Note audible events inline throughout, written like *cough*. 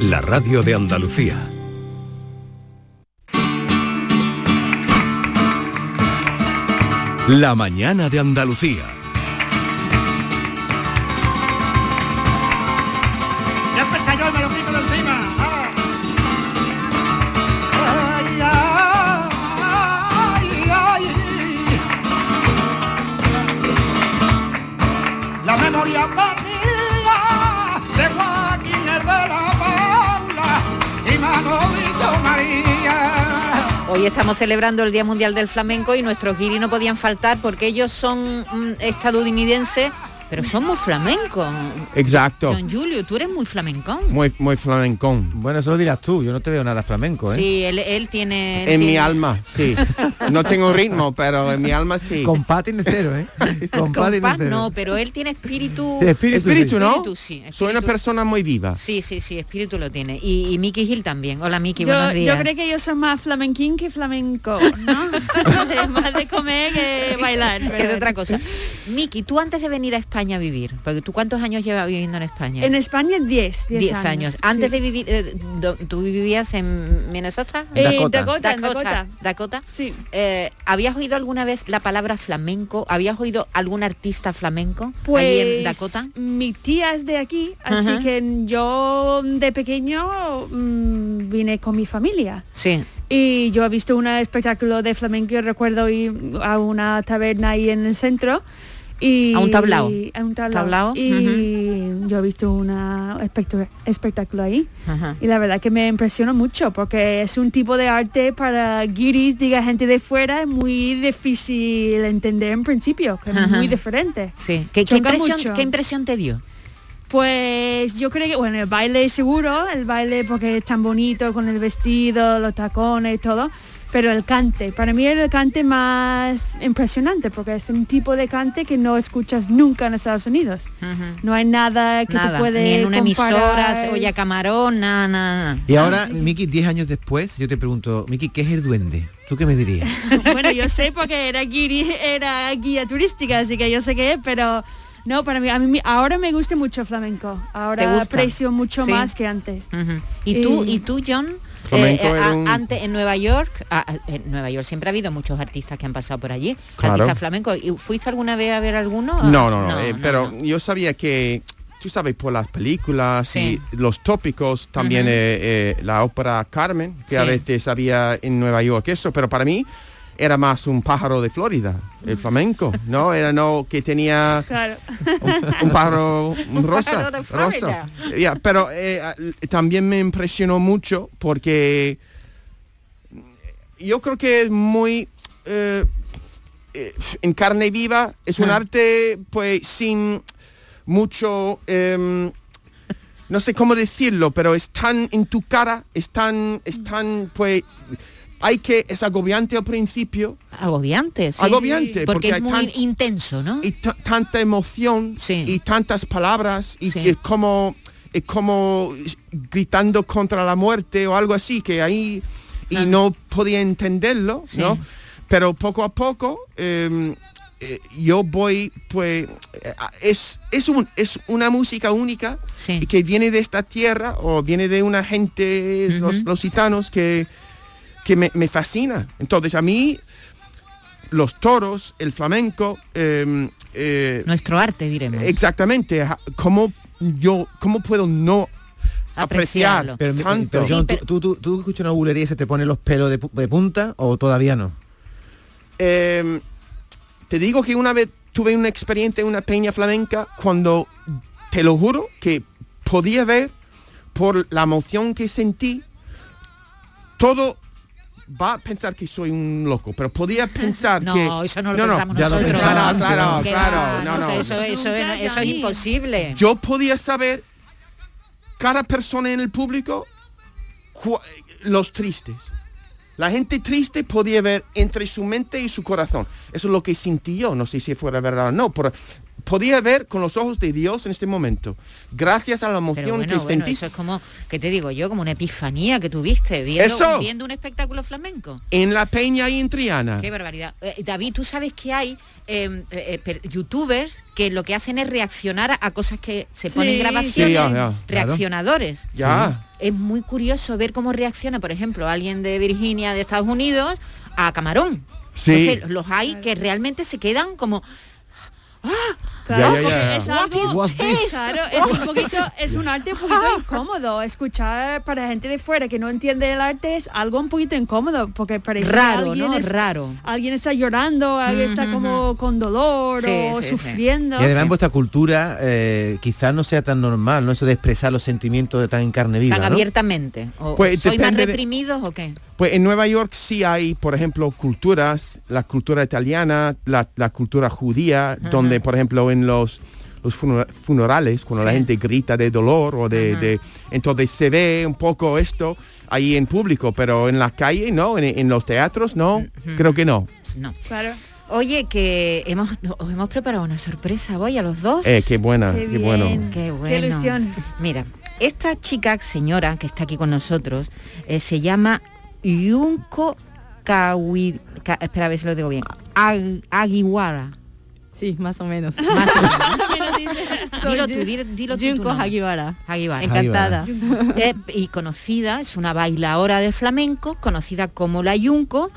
la radio de Andalucía. La mañana de Andalucía. Hoy estamos celebrando el Día Mundial del Flamenco y nuestros guiris no podían faltar porque ellos son mm, estadounidenses, pero son muy flamencos. Exacto. Don Julio, tú eres muy flamencón. Muy, muy flamencón. Bueno, eso lo dirás tú, yo no te veo nada flamenco, ¿eh? Sí, él, él tiene... él En mi alma, sí. *laughs* No tengo ritmo, pero en mi alma sí. Compás tiene cero, ¿eh? Compás cero. no, pero él tiene espíritu... Espíritu, Espíritu, sí. ¿no? Espíritu, sí, Soy una persona muy viva. Sí, sí, sí, espíritu lo tiene. Y, y Mickey Hill también. Hola Mickey, Yo, buenos días. yo creo que yo soy más flamenquín que flamenco, ¿no? De- *laughs* *laughs* más de comer que bailar. que pero de otra cosa. Miki, tú antes de venir a España a vivir, porque tú cuántos años llevas viviendo en España? En España 10, 10 10 años. años. Antes sí. de vivir, eh, do- tú vivías en Minnesota? Eh, Dakota. Dakota, Dakota. Dakota. Sí. Eh, ¿Habías oído alguna vez la palabra flamenco? ¿Habías oído algún artista flamenco Pues ahí en Dakota? mi tía es de aquí, así que yo de pequeño mm, vine con mi familia. Sí. Y yo he visto un espectáculo de flamenco, recuerdo ir a una taberna ahí en el centro. Y, A un tablao. A un tablao. Tablao, Y yo he visto un espectáculo ahí. Y la verdad que me impresionó mucho porque es un tipo de arte para guiris, diga gente de fuera, es muy difícil entender en principio, que es muy diferente. Sí. ¿Qué, impresión, mucho. ¿Qué impresión te dio? Pues yo creo que, bueno, el baile seguro, el baile porque es tan bonito con el vestido, los tacones y todo, pero el cante, para mí era el cante más impresionante porque es un tipo de cante que no escuchas nunca en Estados Unidos. No hay nada que Nada, te puede ni en una emisora, comparar. Oye Camarón, nada, nada. Y ahora, Miki, 10 años después, yo te pregunto, Miki, ¿qué es el duende? ¿Tú qué me dirías? *laughs* bueno, yo sé porque era guiri, era guía turística, así que yo sé qué es, pero no, para mí, a mí ahora me gusta mucho flamenco. ¿Te Ahora aprecio mucho Sí. más que antes. ¿Y tú, y tú John? Flamenco Eh, a- un- Antes en Nueva York, ah, ah, en Nueva York siempre ha habido muchos artistas que han pasado por allí, Claro. artistas flamencos. ¿Y fuiste alguna vez a ver alguno? No, no, no. No, eh, no, pero no. yo sabía que, tú sabes, por las películas Sí. y los tópicos, también eh, eh, la ópera Carmen, que a veces había en Nueva York, eso, pero para mí era más un pájaro de Florida, el flamenco, ¿no? Era no que tenía Claro. un, un pájaro *laughs* rosa. pájaro de Florida. rosa. Ya, pero eh, a- también me impresionó mucho porque yo creo que es muy eh, eh, en carne viva, es un Ah. arte pues sin mucho em, no sé cómo decirlo, pero es tan en tu cara, es tan, es tan pues hay que, es agobiante al principio, Agobiante, sí. agobiante, Porque, es hay muy tan- intenso, ¿no? y ta- tanta emoción Sí. y tantas palabras y Sí. es como es como gritando contra la muerte o algo así que ahí y Ah. no podía entenderlo Sí. no pero poco a poco em, eh, yo voy pues eh, es es un es una música única Sí. y que viene de esta tierra o viene de una gente los, los gitanos que que me, me fascina entonces a mí los toros el flamenco em, eh, Nuestro arte, diremos. Exactamente. ¿Cómo yo, cómo puedo no Apreciarlo. apreciar Pero, tanto? pero, John, Sí, ¿tú, tú, tú escuchas una bulería y se te ponen los pelos de punta o todavía no? Em, te digo que una vez tuve una experiencia en una peña flamenca cuando, te lo juro, que podía ver por la emoción que sentí, todo va a pensar que soy un loco, pero podía *laughs* pensar No, que... eso no lo pensamos ya lo nosotros. pensaba Claro, claro, claro, no, no no. Eso, eso, eso es imposible. Yo podía saber cada persona en el público los tristes. La gente triste podía ver entre su mente y su corazón. Eso es lo que sentí yo. No sé si fuera verdad o no. Pero podía ver con los ojos de Dios en este momento. Gracias a la emoción bueno, que bueno, sentí. eso es como, ¿qué te digo yo? Como una epifanía que tuviste viendo, Eso. viendo un espectáculo flamenco. En la peña y en Triana. Qué barbaridad. Eh, David, tú sabes que hay eh, eh, per- youtubers que lo que hacen es reaccionar a, a cosas que se ponen grabaciones, sí, ya, ya, claro. reaccionadores. Ya. Es muy curioso ver cómo reacciona, por ejemplo, alguien de Virginia, de Estados Unidos, a Camarón. Sí. Entonces, los hay que realmente se quedan como... 啊 Claro, Ya, ya, ya, porque ya. es algo, claro, es un poquito, es un arte un poquito incómodo. Escuchar para gente de fuera que no entiende el arte es algo un poquito incómodo, porque parece que Raro, alguien ¿no? es- Raro. Alguien está llorando, alguien está como con dolor Sí, o sí, sí. sufriendo. Y además en vuestra cultura eh, quizás no sea tan normal, ¿no? Eso de expresar los sentimientos de tan en carne viva, Tan ¿no? abiertamente. ¿O Pues ¿Soy más de- reprimidos o qué? Pues en Nueva York sí hay, por ejemplo, culturas, la cultura italiana, la, la cultura judía, donde, por ejemplo, en los, los funera- funerales, cuando la gente grita de dolor o de, de- Entonces se ve un poco esto ahí en público, pero en la calle no, en, en los teatros no, creo que no. No. Claro. Oye, que hemos, os hemos preparado una sorpresa, voy a los dos. Eh, qué buena, Qué qué, bueno. Qué ilusión. Mira, esta chica, señora, que está aquí con nosotros, eh, se llama Yunko Kawi... Ka- espera a ver si lo digo bien. Ag- Agiwara. Sí, *laughs* más o menos. Más o menos. Dilo tú, dilo, dilo tú. Junko. Hagiwara. Encantada. Eh, y conocida, es una bailadora de flamenco, conocida como la Yunco.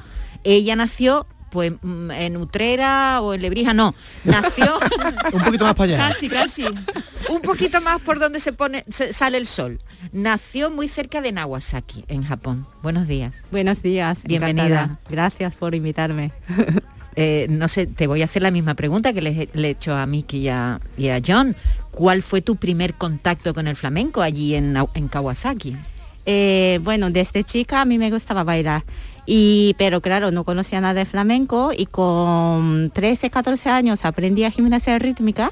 Ella nació pues mm, en Utrera o en Lebrija, no, nació *laughs* Un poquito más para allá. Casi, casi. un poquito más por donde se pone se- sale el sol. Nació muy cerca de Nagasaki, en Japón. Buenos días. Buenos días. Bienvenida. encantada. Gracias por invitarme. *laughs* Eh, no sé, te voy a hacer la misma pregunta que le, le he hecho a Miki y a, y a John. ¿Cuál fue tu primer contacto con el flamenco allí en, en Kawasaki? Eh, bueno, desde chica a mí me gustaba bailar. Y, pero claro, no conocía nada de flamenco y con 13, 14 años aprendí a gimnasia rítmica.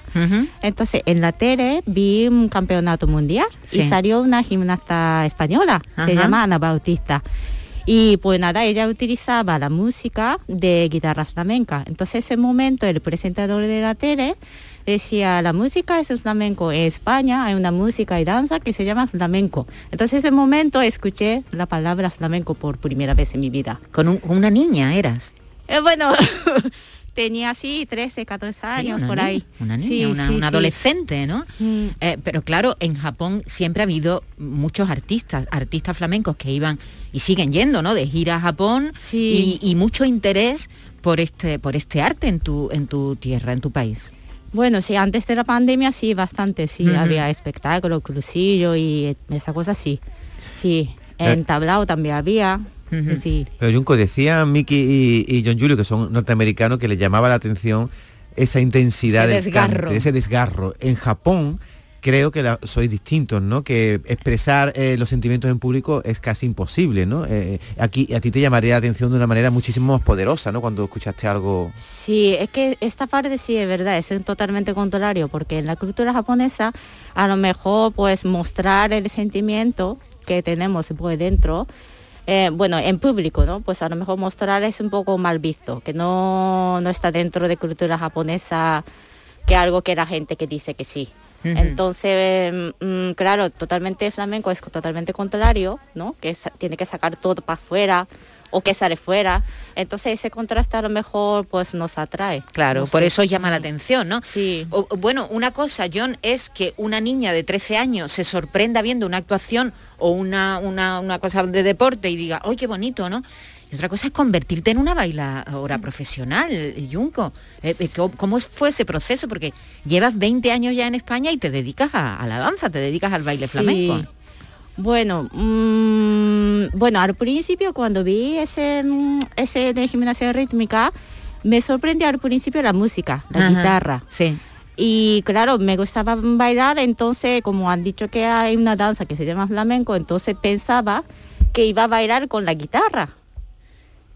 Entonces en la tele vi un campeonato mundial Sí. y salió una gimnasta española, se llama Ana Bautista. Y pues nada, ella utilizaba la música de guitarra flamenca. Entonces ese momento el presentador de la tele decía, la música es flamenco. En España hay una música y danza que se llama flamenco. Entonces ese momento escuché la palabra flamenco por primera vez en mi vida. Con un- una niña eras. Eh, bueno, *laughs* tenía así 13, 14 Sí, años una por niña, ahí. Una niña, Sí, una, sí, una sí. adolescente, ¿no? Mm. Eh, pero claro, en Japón siempre ha habido muchos artistas, artistas flamencos que iban y siguen yendo, ¿no? De gira a Japón Sí. y, y mucho interés por este, por este arte en tu, en tu tierra, en tu país. Bueno, sí, antes de la pandemia sí, bastante, sí, había espectáculos, crucillo y esa cosa sí. Sí, Eh. en tablao también había. Ujú. Sí. Pero Junco, decía Mickey y, y John Julio, que son norteamericanos, que les llamaba la atención esa intensidad Ese del desgarro. cante, ese desgarro. En Japón creo que la- sois distintos, ¿no? Que expresar eh, los sentimientos en público es casi imposible, ¿no? Eh, aquí a ti te llamaría la atención de una manera muchísimo más poderosa, ¿no? Cuando escuchaste algo. Sí, es que esta parte sí es verdad, es totalmente contrario, porque en la cultura japonesa a lo mejor pues mostrar el sentimiento que tenemos pues dentro, eh, bueno, en público, ¿no? Pues a lo mejor mostrar es un poco mal visto, que no, no está dentro de cultura japonesa, que algo que la gente que dice que sí. Entonces, mm, claro, totalmente flamenco es totalmente contrario, ¿no? Que tiene que sacar todo para afuera o que sale fuera. Entonces ese contraste a lo mejor pues nos atrae. Claro, No por sé. eso llama la atención, ¿no? Sí. O- bueno, una cosa, John, es que una niña de 13 años se sorprenda viendo una actuación o una, una, una cosa de deporte y diga, ¡ay, qué bonito!, ¿no? Y otra cosa es convertirte en una bailadora profesional, Junco. Eh, eh, ¿cómo- ¿Cómo fue ese proceso? Porque llevas 20 años ya en España y te dedicas a, a la danza, te dedicas al baile Sí. flamenco. Bueno, mm, bueno, al principio cuando vi ese, mm, ese de gimnasia rítmica, me sorprendió al principio la música, la Ajá, guitarra. Sí. Y claro, me gustaba bailar, entonces como han dicho que hay una danza que se llama flamenco, entonces pensaba que iba a bailar con la guitarra.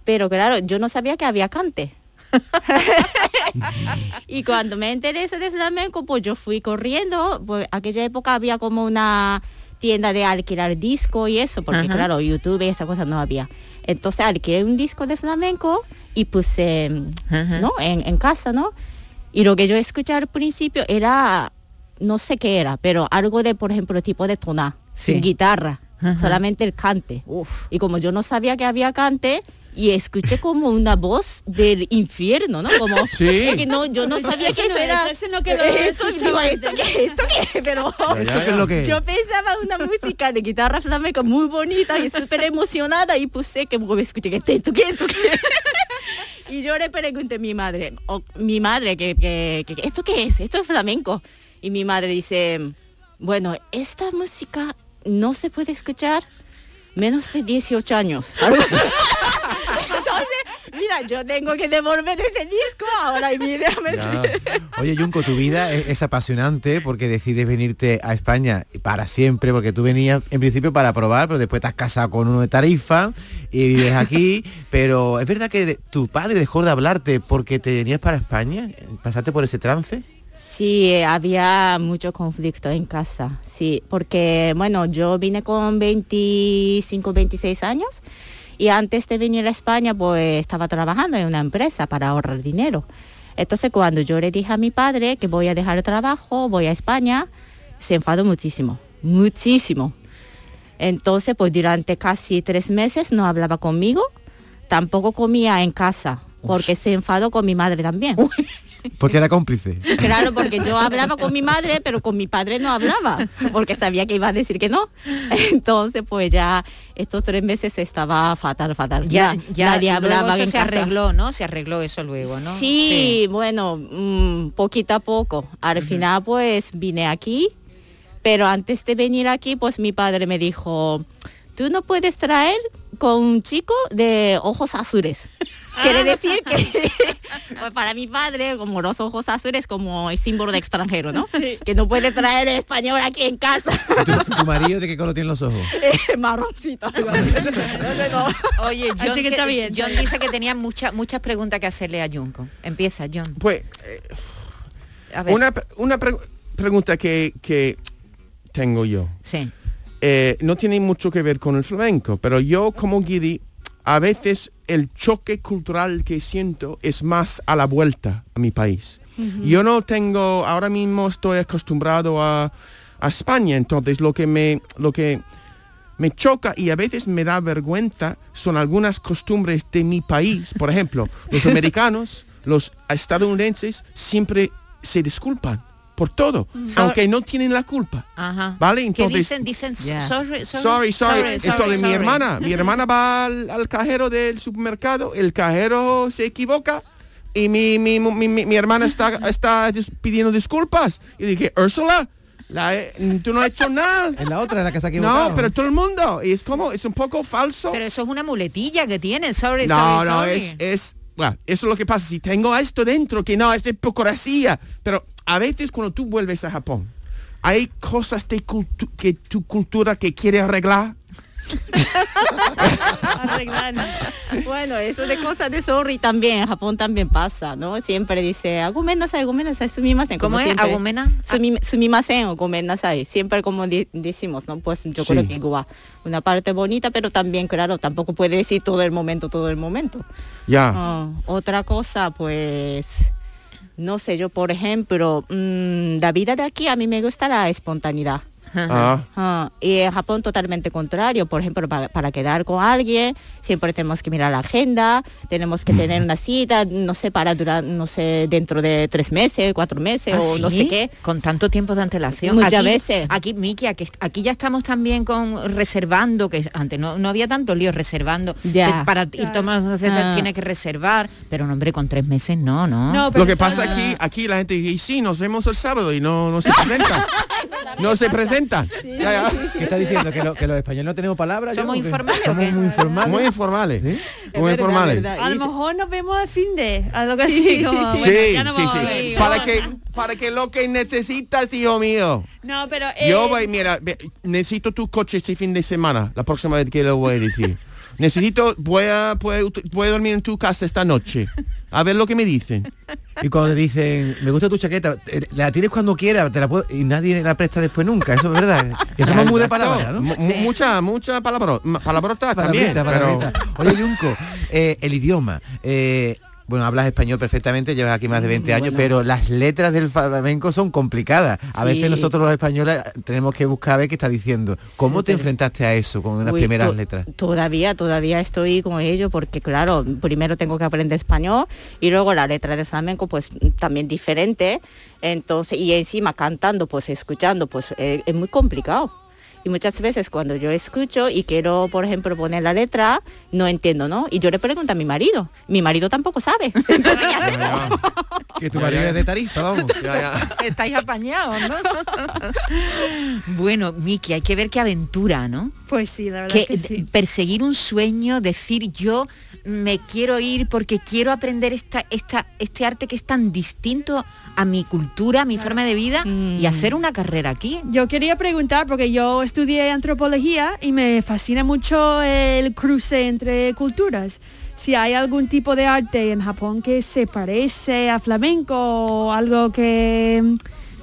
Pero claro, yo no sabía que había cante. *laughs* y cuando me enteré de flamenco, pues yo fui corriendo, pues aquella época había como una tienda de alquilar disco y eso, porque Ajá. claro, YouTube y esa cosa no había. Entonces alquilé un disco de flamenco y puse, Ajá. ¿no? En, en casa, ¿no? Y lo que yo escuché al principio era, no sé qué era, pero algo de, por ejemplo, tipo de toná, Sí. sin guitarra, Ajá. solamente el cante. Uf. Y como yo no sabía que había cante, y escuché como una voz del infierno, ¿no? Como *laughs* Sí. es que no, yo no sabía que eso era. eso no esto, digo, ¿esto qué? ¿Esto qué? Pero ¿Esto qué es lo que es? yo pensaba una música de guitarra flamenca muy bonita y súper emocionada y puse que me escuché que esto qué, esto qué. Y yo le pregunté a mi madre, o mi madre, que, que- que- ¿esto qué es? ¿Esto es flamenco? Y mi madre dice, bueno, esta música no se puede escuchar menos de 18 años. *laughs* Yo tengo que devolver ese disco ahora y mira, me- Ya. Oye, Junco, tu vida es, es apasionante porque decides venirte a España para siempre, porque tú venías en principio para probar, pero después te has casado con uno de Tarifa y vives aquí. *laughs* pero es verdad que tu padre dejó de hablarte porque te venías para España, pasaste por ese trance. Sí, había mucho conflicto en casa, sí, porque bueno, yo vine con 25, 26 años y antes de venir a España pues estaba trabajando en una empresa para ahorrar dinero. Entonces cuando yo le dije a mi padre que voy a dejar el trabajo, voy a España, se enfadó muchísimo, muchísimo. Entonces pues durante casi tres meses no hablaba conmigo, tampoco comía en casa, porque se enfadó con mi madre también. Porque era cómplice. Claro, porque yo hablaba con mi madre, pero con mi padre no hablaba, porque sabía que iba a decir que no. Entonces, pues ya estos tres meses estaba fatal, fatal. Ya, ya nadie luego hablaba eso se casa. arregló, ¿no? Se arregló eso luego, ¿no? Sí, bueno, mm, poquito a poco. Al final, pues vine aquí, pero antes de venir aquí, pues mi padre me dijo, tú no puedes traer con un chico de ojos azules. *laughs* Quiere decir que pues *laughs* para mi padre, como los ojos azules, como el símbolo de extranjero, ¿no? Sí. Que no puede traer español aquí en casa. ¿Tu, tu marido de qué color tiene los ojos? *laughs* Marroncito. Entonces, no. Oye, John, que que- bien, John bien. dice que tenía muchas muchas preguntas que hacerle a Junco. Empieza, John. Pues, eh, A ver. una, una pre- pregunta que, que tengo yo. Sí. Eh, no tiene mucho que ver con el flamenco, pero yo como guiri, a veces el choque cultural que siento es más a la vuelta a mi país. Yo no tengo, ahora mismo estoy acostumbrado a, a España, entonces lo que me, lo que me choca y a veces me da vergüenza son algunas costumbres de mi país. Por ejemplo, los *laughs* americanos, los estadounidenses siempre se disculpan por todo, aunque no tienen la culpa. Ajá. ¿Vale? ¿Qué Entonces, dicen? Dicen sorry, sorry, Sorry, sorry. Entonces mi hermana, mi *laughs* hermana va al, al cajero del supermercado, el cajero se equivoca y mi, mi, mi, mi- mi hermana está, *laughs* está pidiendo disculpas. Y dije, Ursula, la he- tú no has hecho nada. *laughs* En la otra, la que se ha equivocado. No, pero todo el mundo. Y es como, es un poco falso. Pero eso es una muletilla que tienen. Sorry, no, sorry, no, sorry. es, es, bueno, eso es lo que pasa. Si tengo esto dentro, que no, es de hipocresía. Pero a veces cuando tú vuelves a Japón, hay cosas de que tu cultura que quiere arreglar. Arreglar. Bueno, eso de cosas de sorry también, en Japón también pasa, ¿no? Siempre dice, agumennasai, agumennasai, sumimasen. ¿Cómo como es? siempre. ¿Agumena? Sumi- Sumimasen o gomennasai. Siempre como di- decimos, ¿no? Pues yo Sí. creo que igual. Una parte bonita, pero también, claro, tampoco puede decir todo el momento, todo el momento. Ya. Ah, otra cosa, pues, no sé, yo por ejemplo, mm, la vida de aquí a mí me gusta la espontaneidad. Ah. Ah, y en Japón totalmente contrario. Por ejemplo, para, para quedar con alguien, siempre tenemos que mirar la agenda, tenemos que tener una cita, no sé, para durar, no sé, dentro de tres meses, cuatro meses ¿Ah, o no sí? sé qué. Con tanto tiempo de antelación. Muchas aquí, veces. Aquí, Miki, aquí, aquí ya estamos también con reservando, que antes no, no había tanto lío reservando. Ya. Que para ir Claro. tomando Ah. tiene que reservar, pero no, hombre, con tres meses no, no. No, pero Lo que pasa aquí, aquí la gente dice, "Y sí, nos vemos el sábado y no, no se *laughs* presentan. no se presentan. Ya, ya. ¿Qué está diciendo? ¿Que, lo- que los españoles no tenemos palabras? ¿Somos que informales o Somos qué? muy informales. Muy informales. ¿Sí? Muy verdad, informales. verdad. A lo mejor nos vemos a fin de, algo así Sí, como, sí, bueno, sí, ya no sí, a sí. ver. Para que, para que lo que necesitas, hijo mío. No, pero eh, Yo voy, mira, necesito tu coche este fin de semana, la próxima vez que lo voy a decir. Necesito, voy a, voy voy a dormir en tu casa esta noche. A ver lo que me dicen. Y cuando te dicen, me gusta tu chaqueta, eh, la tienes cuando quieras, te la puedo- y nadie la presta después nunca, eso es verdad. Que somos muy de palabras, ¿no? Mu- mu- Mucha, mucha palabra, palabrotas también. Palabrita, pero-. Oye, Junco, eh, el idioma. eh, bueno, hablas español perfectamente, llevas aquí más de 20 años, pero las letras del flamenco son complicadas. A Sí. veces nosotros los españoles tenemos que buscar a ver qué está diciendo. ¿Cómo te enfrentaste a eso con las Uy, primeras letras? Todavía, todavía estoy con ello porque claro, primero tengo que aprender español y luego la letra de flamenco pues también diferente. Entonces, y encima cantando, pues escuchando, pues eh, es muy complicado. Y muchas veces cuando yo escucho y quiero, por ejemplo, poner la letra, no entiendo, ¿no? Y yo le pregunto a mi marido. Mi marido tampoco sabe. Entonces, ¿qué hacemos? Que tu marido es de tarifa, vamos. Estáis apañados, ¿no? *laughs* bueno, Miki, hay que ver qué aventura, ¿no? Pues sí, la verdad que, que sí. perseguir un sueño, decir yo me quiero ir porque quiero aprender esta, esta, este arte que es tan distinto a mi cultura, a mi forma de vida Mm. y hacer una carrera aquí. Yo quería preguntar, porque yo estudié antropología y me fascina mucho el cruce entre culturas. Si hay algún tipo de arte en Japón que se parece a flamenco o algo que,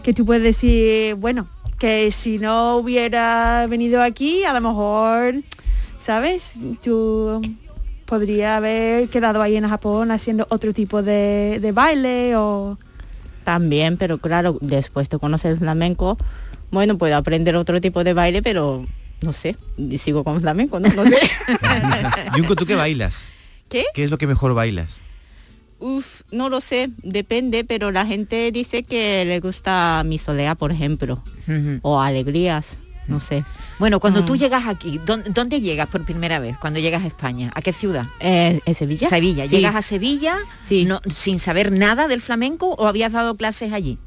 que tú puedes decir, bueno, que si no hubiera venido aquí, a lo mejor, ¿sabes? Tú podría haber quedado ahí en Japón haciendo otro tipo de, de baile o... También, pero claro, después de conocer el flamenco, bueno, puedo aprender otro tipo de baile, pero no sé, sigo con flamenco, ¿no? No sé. *laughs* Yunko, ¿tú qué bailas? ¿Qué? ¿Qué es lo que mejor bailas? Uf, no lo sé, depende, pero la gente dice que le gusta mi solea, por ejemplo, o alegrías, no sé. Bueno, cuando Mm. tú llegas aquí, ¿dó- ¿dónde llegas por primera vez? Cuando llegas a España, ¿a qué ciudad? Eh, ¿En Sevilla? Sevilla. Sí. ¿Llegas a Sevilla Sí. no, sin saber nada del flamenco o habías dado clases allí?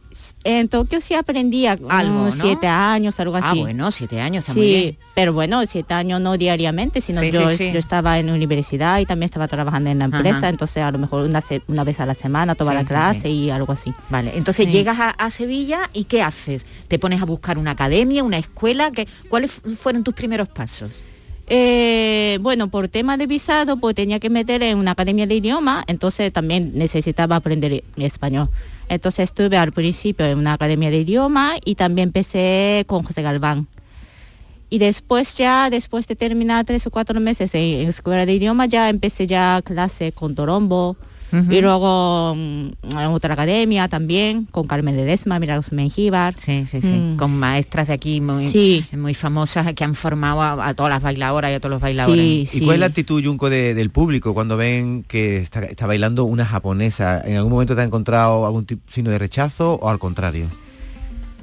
En Tokio sí aprendía Algo, ¿no? siete años, algo Ah, así. bueno, siete años, está muy bien. pero bueno, siete años no diariamente, sino Sí, yo, sí, sí. yo estaba en universidad y también estaba trabajando en la empresa, Ajá. entonces a lo mejor una, vez a la semana toda la clase y algo así. Vale, entonces llegas a, a Sevilla y ¿qué haces? ¿Te pones a buscar una academia, una escuela? ¿Qué, ¿Cuáles fu- fueron tus primeros pasos? Eh, bueno, por tema de visado, pues tenía que meter en una academia de idioma, entonces también necesitaba aprender español. Entonces estuve al principio en una academia de idioma y también empecé con José Galván. Y después ya, después de terminar tres o cuatro meses en, en escuela de idioma, ya empecé ya clase con Torombo. Y luego mm, en otra academia también, con Carmen Ledesma, Milagros Mengíbar. Sí, sí, sí. Mm. Con maestras de aquí muy, Sí. muy famosas que han formado a, a todas las bailadoras y a todos los bailadores. Sí, ¿Y cuál es la actitud, Yunko, de- del público cuando ven que está, está bailando una japonesa? ¿En algún momento te ha encontrado algún tipo, signo de rechazo o al contrario?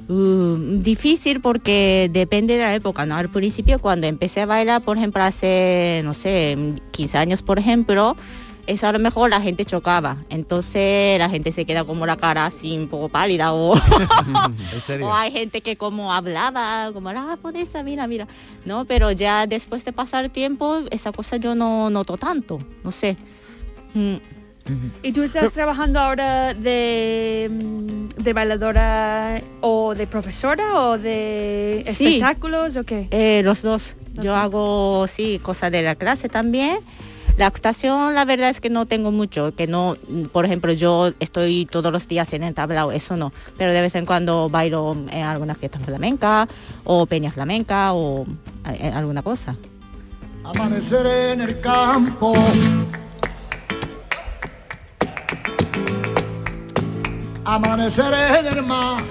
Uh, difícil porque depende de la época, ¿no? Al principio cuando empecé a bailar, por ejemplo, hace, no sé, 15 años, por ejemplo, eso a lo mejor la gente chocaba. Entonces la gente se queda como la cara así un poco pálida o, *laughs* *laughs* ¿En serio? o hay gente que como hablaba, como la japonesa, mira, mira. No, pero ya después de pasar tiempo, esa cosa yo no noto tanto, no sé. Mm. ¿Y tú estás trabajando ahora de, mm, de bailadora o de profesora o de Sí. espectáculos o qué? Eh, los dos. Yo hago, sí, cosas de la clase también. La actuación, la verdad es que no tengo mucho, que no, por ejemplo, yo estoy todos los días en el tablao, eso no, pero de vez en cuando bailo en alguna fiesta flamenca o peña flamenca o eh, alguna cosa. Amanecer en el campo. Amanecer en el mar.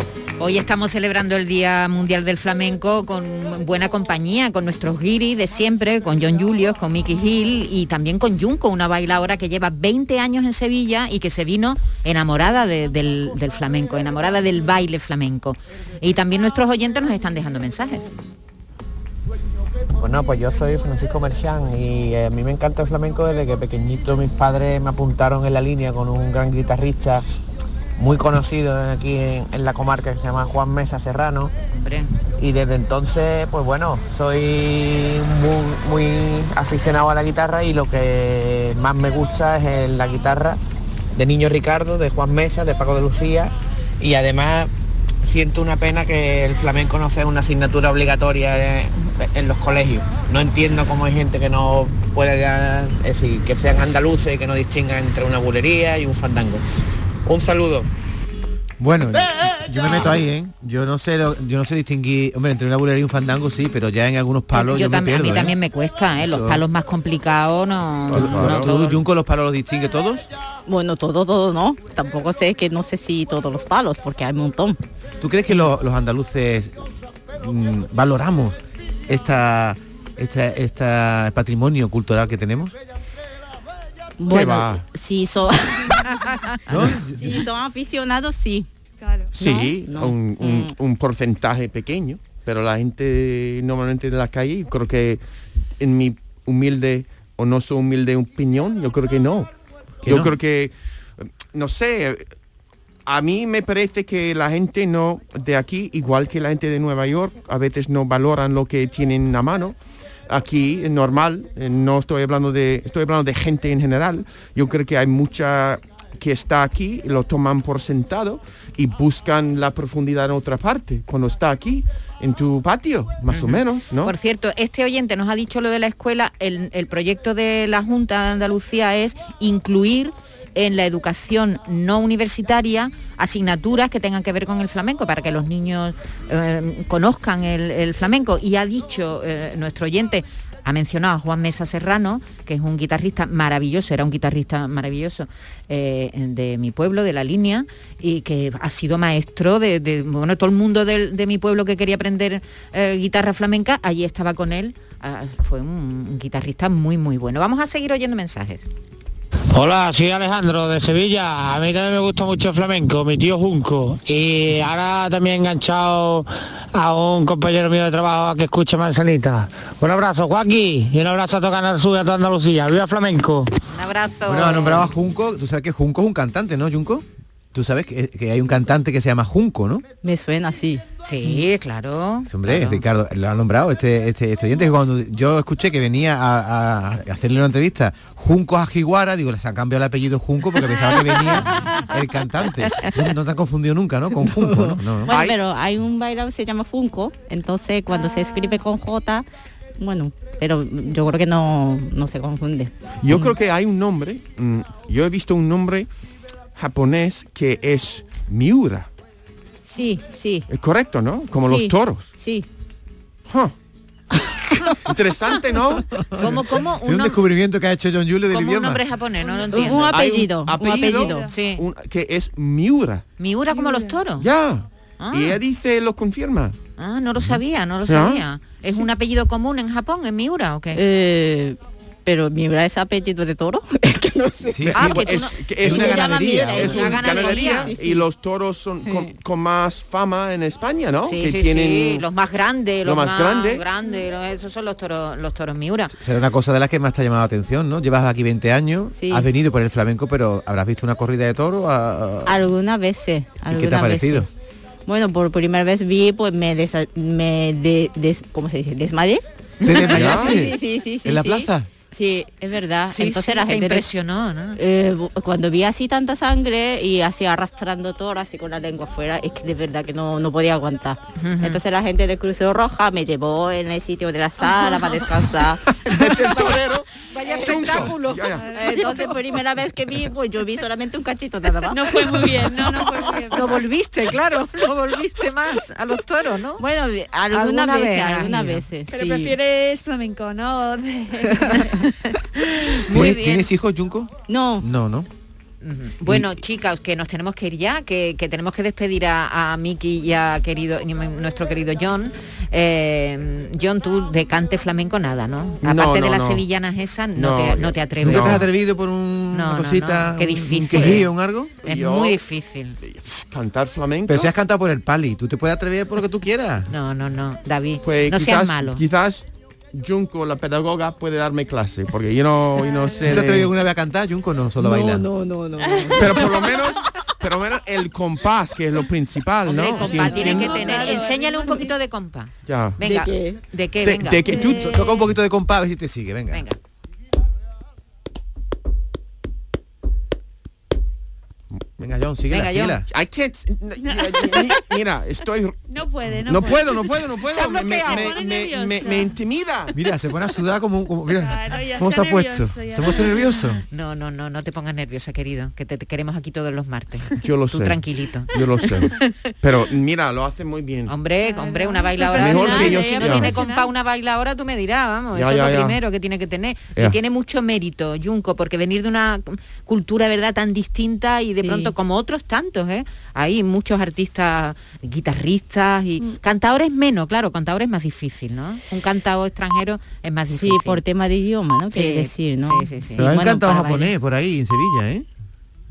Hoy estamos celebrando el Día Mundial del Flamenco con buena compañía, con nuestros guiris de siempre, con John Julius, con Mickey Hill y también con Junco, una bailadora que lleva 20 años en Sevilla y que se vino enamorada de- del, del flamenco, enamorada del baile flamenco. Y también nuestros oyentes nos están dejando mensajes. Bueno, pues yo soy Francisco Merchán y eh, a mí me encanta el flamenco desde que pequeñito mis padres me apuntaron en la línea con un gran guitarrista muy conocido aquí en, en la comarca que se llama Juan Mesa Serrano Hombre, y desde entonces pues bueno soy muy, muy aficionado a la guitarra y lo que más me gusta es la guitarra de Niño Ricardo, de Juan Mesa, de Paco de Lucía y además siento una pena que el flamenco no sea una asignatura obligatoria en, en los colegios. No entiendo cómo hay gente que no puede, es decir, que sean andaluces y que no distingan entre una bulería y un fandango. Un saludo. Bueno, yo me meto ahí, ¿eh? Yo no sé, lo- yo no sé distinguir, hombre, entre una bulería y un fandango sí, pero ya en algunos palos yo, yo me también, pierdo. a mí ¿eh? también me cuesta, ¿eh? Los Eso- palos más complicados no... no ¿Tú, Junco, los palos los distingue todos? Bueno, todo, todo no. Tampoco sé que no sé si todos los palos, porque hay un montón. ¿Tú crees que lo- los andaluces mm, valoramos esta, esta, esta patrimonio cultural que tenemos? Bueno, si son, *laughs* ¿No? si son aficionados, sí. Claro. Sí, No, no. Un, un- Mm. un porcentaje pequeño, pero la gente normalmente de la calle, creo que en mi humilde o no so humilde opinión, yo creo que no. ¿Que Yo no? creo que, no sé, a mí me parece que la gente no de aquí, igual que la gente de Nueva York, a veces no valoran lo que tienen a mano. Aquí es normal, eh, no estoy hablando de, estoy hablando de gente en general. Yo creo que hay mucha que está aquí, lo toman por sentado y buscan la profundidad en otra parte, cuando está aquí, en tu patio, más o menos, ¿no? Por cierto, este oyente nos ha dicho lo de la escuela, el, el proyecto de la Junta de Andalucía es incluir en la educación no universitaria asignaturas que tengan que ver con el flamenco para que los niños eh, conozcan el, flamenco. Y ha dicho eh, nuestro oyente, ha mencionado a Juan Mesa Serrano, que es un guitarrista maravilloso, era un guitarrista maravilloso eh, de mi pueblo, de la línea, y que ha sido maestro de, bueno, todo el mundo de, mi pueblo que quería aprender guitarra flamenca, allí estaba con él, ah, fue un guitarrista muy, muy bueno. Vamos a seguir oyendo mensajes. Hola, soy Alejandro de Sevilla. A mí también me gusta mucho el flamenco, mi tío Junco. Y ahora también he enganchado a un compañero mío de trabajo que escucha Manzanita. Un abrazo, Joaquín, y un abrazo a todo Canal Sur y a toda Andalucía. ¡Viva flamenco! Un abrazo. Bueno, ha nombrado a Junco, tú sabes que Junco es un cantante, ¿no, Junco? Tú sabes que, que hay un cantante que se llama Junco, ¿no? Me suena así. Sí, claro. Sí, Hombre, claro. Ricardo, lo ha nombrado este, este, este oyente que cuando yo escuché que venía a, a hacerle una entrevista Junco a Jiguara, digo, les han cambiado el apellido Junco porque pensaba que venía el cantante. No, no te han confundido nunca, ¿no? Con Junco, ¿no? No, ¿no? Bueno, pero hay un bailado que se llama Funko, entonces cuando se escribe con J, bueno, pero yo creo que no, no se confunde. Yo creo que hay un nombre, mm, yo he visto un nombre japonés que es Miura, Sí, sí, es correcto, ¿no? Como Sí. los toros. sí. Huh. *laughs* Interesante, ¿no? ¿Cómo, cómo? Es Un, un descubrimiento que ha hecho John Julio del como un nombre japonés, no lo Un entiendo. Hay apellido, un apellido. Sí. un- que es Miura. Miura como los toros. Ya. Ah. Y ella dice, lo confirma. Ah, no lo sabía, no lo sabía. ¿Es un apellido común en Japón, en Miura o qué? Eh, pero Miura es apellido de toro. *laughs* Es que no sé. Sí, Ah, sí, que tú es, no- que es es una ganadería. Miura, es una y los toros son con, con más fama en España, ¿no? Sí, que sí, tienen sí, los más grandes, lo los, más más, grande. grandes, los- esos son los toros, los toros Miura. Será una cosa de las que más te ha llamado la atención, ¿no? Llevas aquí 20 años, Sí. has venido por el flamenco, pero habrás visto una corrida de toro. a- a- Algunas veces. ¿Y qué te ha algunas parecido? veces. Bueno, por primera vez vi, pues me, desa- me de- des- ¿cómo se dice? ¿Desmayé? ¿Te *laughs* desmayaste? Sí, sí, sí, sí, ¿En la sí. plaza? Sí, es verdad. Sí, Entonces sí, la te gente... impresionó, ¿no? Eh, cuando vi así tanta sangre y así arrastrando todo así con la lengua afuera, es que de verdad que no, no podía aguantar. Entonces la gente del Crucero Roja me llevó en el sitio de la sala para descansar. *laughs* Vaya espectáculo. Ya, ya. Entonces primera vez que vi, pues yo vi solamente un cachito nada más. No fue muy bien, no, no fue muy bien. No volviste, claro, no volviste más a los toros, ¿no? Bueno, algunas Alguna vez veces, algunas veces. Pero sí. prefieres flamenco, ¿no? *laughs* *laughs* Muy ¿Tienes, bien. ¿Tienes hijos, Junco? No, No, ¿no? Bueno, chicas, que nos tenemos que ir ya, que, que tenemos que despedir a, a Miki y a querido, y nuestro querido John. Eh, John, tú de cante flamenco nada, ¿no? Aparte no, de las no. sevillanas esas, no, No, te, no te atreves. ¿Nunca te No. has atrevido por un- No, una cosita? no, qué un- difícil. ¿Un quejío, un algo? Es Yo- muy difícil. Cantar flamenco. Pero si has cantado por el pali, tú te puedes atrever por lo que tú quieras. No, no, no, David, Pues no quizás, seas malo. Quizás Junco, la pedagoga, puede darme clase, porque yo no, yo no ¿Tú sé. te de- atrevido alguna vez a cantar, Junco, no? Solo no, bailar. no, no, no. Pero por lo menos, pero menos el compás, que es lo principal, Hombre, ¿no? compás Si tiene que tener. Claro, Enséñale un sí. poquito de compás. Ya. Venga. ¿De qué? ¿De qué? De- Venga. de que tú, Tú toca un poquito de compás, a ver si te sigue, venga. Venga. Venga. John, sigue Venga, la John. sigla. I can't. mi- Mira, estoy. *laughs* No puede, no, No puede. puedo, no puedo, no puedo. Se Me, me, bloqueado. me- Pone me- nerviosa. me- me intimida. Mira, se pone a sudar como un... Como, mira, Claro, ¿Cómo se ha puesto? ¿Se ha puesto nervioso? No, no, no, no te pongas nerviosa, querido, que te, te queremos aquí todos los martes. Yo lo Tú sé. tranquilito. Yo lo sé. Pero mira, lo hace muy bien. Hombre, hombre, una bailadora. Mejor si que no- yo si no tiene compa una bailadora, tú me dirás, vamos, Ya, eso ya, es lo ya. primero que tiene que tener. Ya. Y tiene mucho mérito, Junco, porque venir de una cultura, ¿verdad?, tan distinta y de Sí. pronto como otros tantos, ¿eh? Hay muchos artistas, guitarristas y Mm. cantadores menos, claro, cantadores es más difícil, ¿no? Un cantador extranjero es más Sí, difícil. por tema de idioma, ¿no? Quiere Sí, decir, ¿no? sí, sí, sí. Bueno, encantado para japonés bailar. por ahí en Sevilla, ¿eh?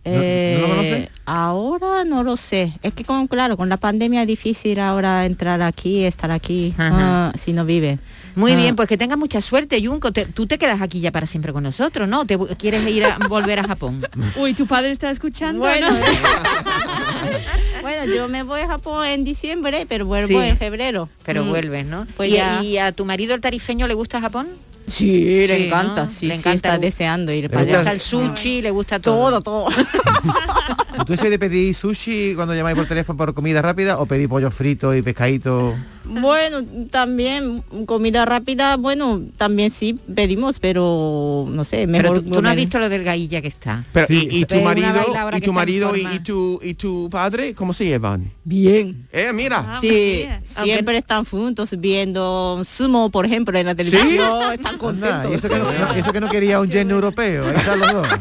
¿No- no lo Eh, conoces? ahora no lo sé. Es que con, claro, con la pandemia es difícil ahora entrar aquí, estar aquí, ah, si no vive. Muy Ah. bien, pues que tengas mucha suerte, Junco. Te- tú te quedas aquí ya para siempre con nosotros, ¿no? ¿Te quieres ir a *laughs* volver a Japón? Uy, tu padre está escuchando. Bueno, ¿no? *laughs* bueno, yo me voy a Japón en diciembre, pero vuelvo Sí. en febrero. Pero Mm. vuelves, ¿no? Pues ¿Y, ya. y a tu marido el tarifeño le gusta Japón? Sí, le Sí, encanta, ¿no? sí, Le sí, encanta está deseando ir Le para gusta gusta el sushi, le gusta todo. Todo, todo. *laughs* ¿Tú sois de pedir sushi cuando llamáis por teléfono por comida rápida o pedís pollo frito y pescadito? Bueno, también comida rápida, bueno, también sí pedimos, pero no sé, Pero mejor tú, tú no has visto lo del gailla que está. Pero, Sí. y, y tu Pero marido, y tu marido y, tu y tu padre, ¿cómo se llevan? bien. Eh, mira. Ah, Sí, bien. siempre están juntos viendo sumo, por ejemplo, en la televisión. Están Anda, contentos. y eso que, no, no- eso que no quería un yen europeo, ahí están los dos. *laughs*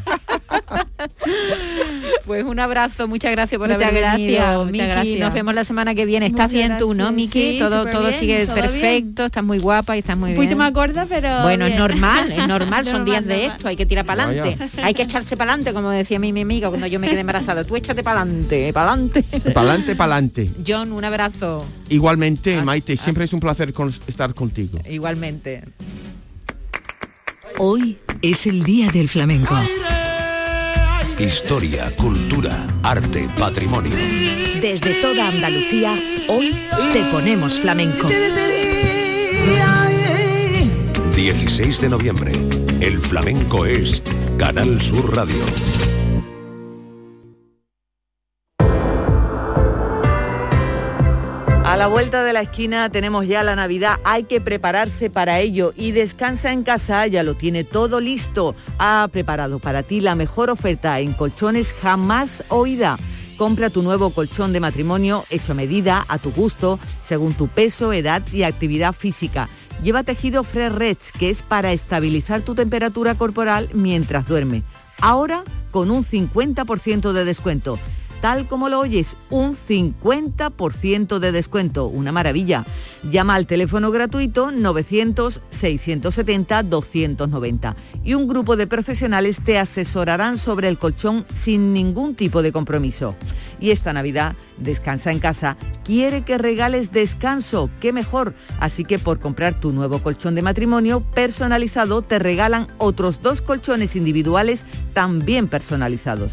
Pues un abrazo, muchas gracias por Muchas haber gracias, venido, Miki. Nos vemos la semana que viene. Estás Muchas bien tú, ¿no. Miki? Sí, todo todo bien, sigue todo perfecto, estás muy guapa y estás muy Un bien. más gorda, pero Bueno, es bien. normal, es *laughs* normal, son Normal, días de esto, hay que tirar para adelante. Hay que echarse para adelante, como decía mi, mi amiga cuando yo me quedé embarazada. Tú échate para adelante, para adelante. Pa'lante, pa'lante. John, un abrazo. Igualmente, Ah, Maite, siempre es un placer con- estar contigo. Igualmente. Hoy es el Día del Flamenco. Historia, cultura, arte, patrimonio. Desde toda Andalucía, hoy te ponemos flamenco. 16 de noviembre. El flamenco es Canal Sur Radio. A la vuelta de la esquina tenemos ya la Navidad, hay que prepararse para ello y Descansa en casa ya lo tiene todo listo. Ha preparado para ti la mejor oferta en colchones jamás oída. Compra tu nuevo colchón de matrimonio hecho a medida, a tu gusto, según tu peso, edad y actividad física. Lleva tejido Fresh Reds, que es para estabilizar tu temperatura corporal mientras duerme. Ahora con un 50% de descuento tal como lo oyes, un 50% de descuento, una maravilla. Llama al teléfono gratuito 900-670-290 y un grupo de profesionales te asesorarán sobre el colchón sin ningún tipo de compromiso. Y esta Navidad, Descansa en casa, quiere que regales descanso, qué mejor. Así que por comprar tu nuevo colchón de matrimonio personalizado te regalan otros dos colchones individuales también personalizados.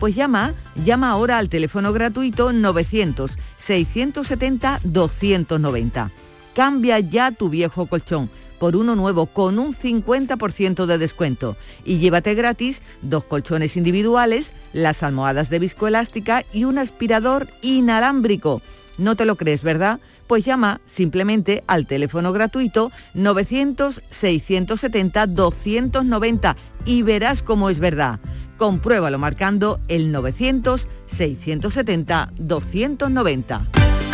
Pues llama, llama ahora al teléfono gratuito 900-670-290. Cambia ya tu viejo colchón por uno nuevo con un 50% de descuento y llévate gratis dos colchones individuales, las almohadas de viscoelástica y un aspirador inalámbrico. No te lo crees, ¿verdad? Pues llama simplemente al teléfono gratuito 900-670-290 y verás cómo es verdad. Compruébalo marcando el 900-670-290.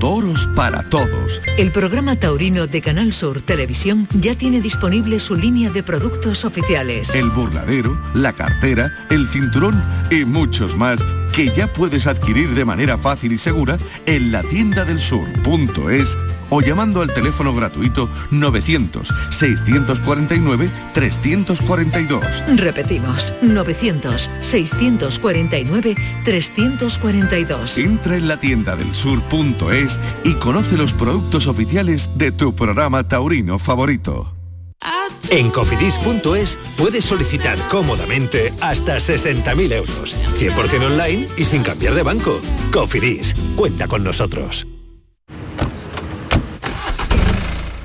Toros para Todos. El programa taurino de Canal Sur Televisión ya tiene disponible su línea de productos oficiales. El burladero, la cartera, el cinturón y muchos más que ya puedes adquirir de manera fácil y segura en la tienda del sur.es o llamando al teléfono gratuito 900-649-342. Repetimos, 900-649-342. Entra en la tienda del sur.es y conoce los productos oficiales de tu programa taurino favorito. En cofidis.es puedes solicitar cómodamente hasta 60.000 euros, 100% online y sin cambiar de banco. Cofidis, cuenta con nosotros.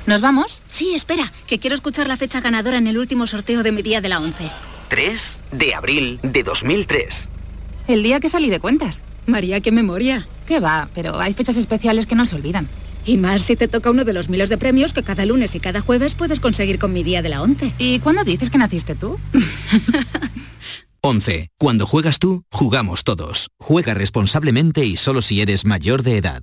¿Nos vamos? Sí, espera, que quiero escuchar la fecha ganadora en el último sorteo de mi día de la 11. 3 de abril de 2003. El día que salí de cuentas. María, qué memoria. Qué va, pero hay fechas especiales que no se olvidan. Y más si te toca uno de los miles de premios que cada lunes y cada jueves puedes conseguir con mi día de la 11. ¿Y cuándo dices que naciste tú? *laughs* 11. Cuando juegas tú, jugamos todos. Juega responsablemente y solo si eres mayor de edad.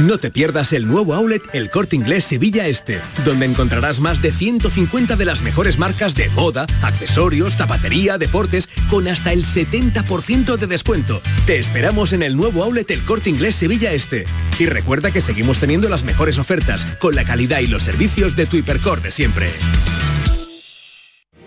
No te pierdas el nuevo outlet El Corte Inglés Sevilla Este, donde encontrarás más de 150 de las mejores marcas de moda, accesorios, zapatería, deportes, con hasta el 70% de descuento. Te esperamos en el nuevo outlet El Corte Inglés Sevilla Este. Y recuerda que seguimos teniendo las mejores ofertas, con la calidad y los servicios de tu hipercor de siempre.